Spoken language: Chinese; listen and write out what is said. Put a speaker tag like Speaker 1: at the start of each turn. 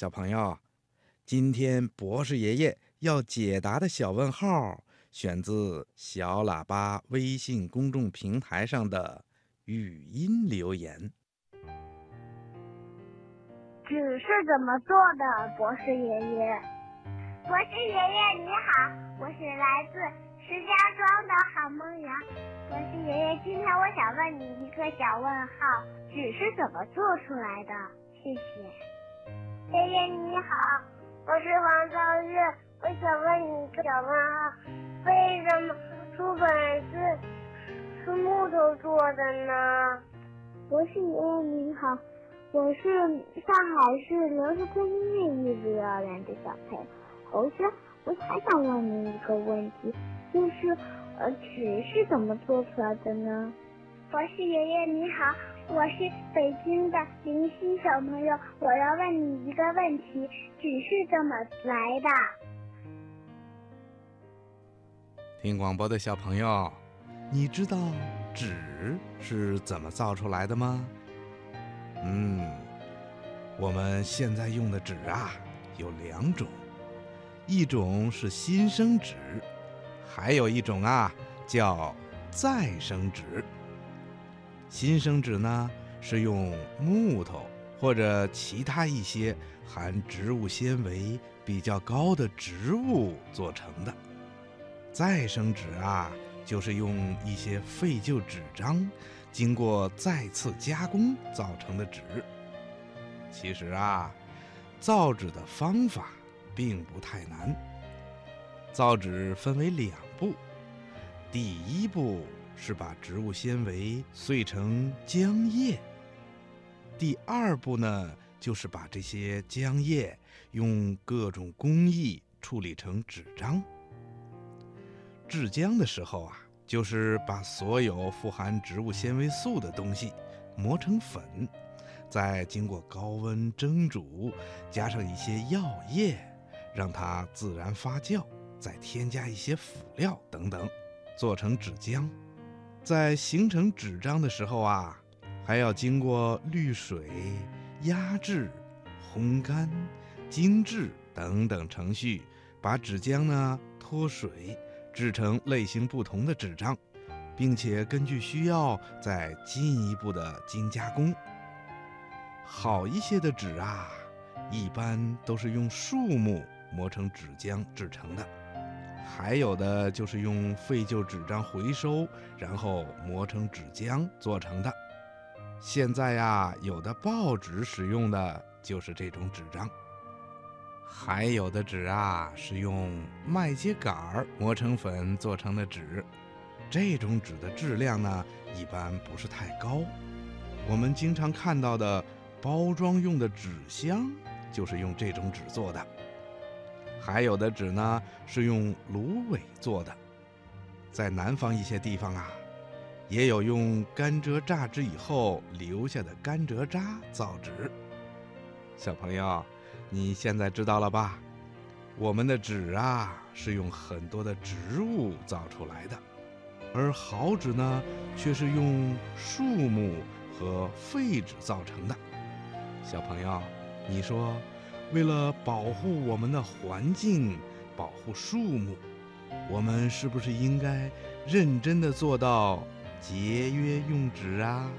Speaker 1: 小朋友，今天博士爷爷要解答的小问号，选自小喇叭微信公众平台上的语音留言。
Speaker 2: 纸是怎么做的，博士爷爷？
Speaker 3: 博士爷爷你好，我是来自石家庄的郝梦阳。博士爷爷，今天我想问你一个小问号：纸是怎么做出来的？谢谢。爷爷你好，我是王昭月，我想问你一个小问号：为什么书本是是木头做的呢？
Speaker 2: 博士爷爷你好，我是上海市刘氏昆音乐艺术幼儿园的小朋友侯轩，我还想问您一个问题，就是呃纸是怎么做出来的呢？
Speaker 3: 博士爷爷你好。我是北京的林夕小朋友，我要问你一个问题：纸是怎么来的？
Speaker 1: 听广播的小朋友，你知道纸是怎么造出来的吗？嗯，我们现在用的纸啊有两种，一种是新生纸，还有一种啊叫再生纸。新生纸呢，是用木头或者其他一些含植物纤维比较高的植物做成的。再生纸啊，就是用一些废旧纸张经过再次加工造成的纸。其实啊，造纸的方法并不太难。造纸分为两步，第一步。是把植物纤维碎成浆液。第二步呢，就是把这些浆液用各种工艺处理成纸张。制浆的时候啊，就是把所有富含植物纤维素的东西磨成粉，再经过高温蒸煮，加上一些药液，让它自然发酵，再添加一些辅料等等，做成纸浆。在形成纸张的时候啊，还要经过滤水、压制、烘干、精制等等程序，把纸浆呢脱水，制成类型不同的纸张，并且根据需要再进一步的精加工。好一些的纸啊，一般都是用树木磨成纸浆制成的。还有的就是用废旧纸张回收，然后磨成纸浆做成的。现在呀，有的报纸使用的就是这种纸张。还有的纸啊，是用麦秸秆儿磨成粉做成的纸。这种纸的质量呢，一般不是太高。我们经常看到的包装用的纸箱，就是用这种纸做的。还有的纸呢是用芦苇做的，在南方一些地方啊，也有用甘蔗榨汁以后留下的甘蔗渣造纸。小朋友，你现在知道了吧？我们的纸啊是用很多的植物造出来的，而好纸呢却是用树木和废纸造成的。小朋友，你说？为了保护我们的环境，保护树木，我们是不是应该认真的做到节约用纸啊？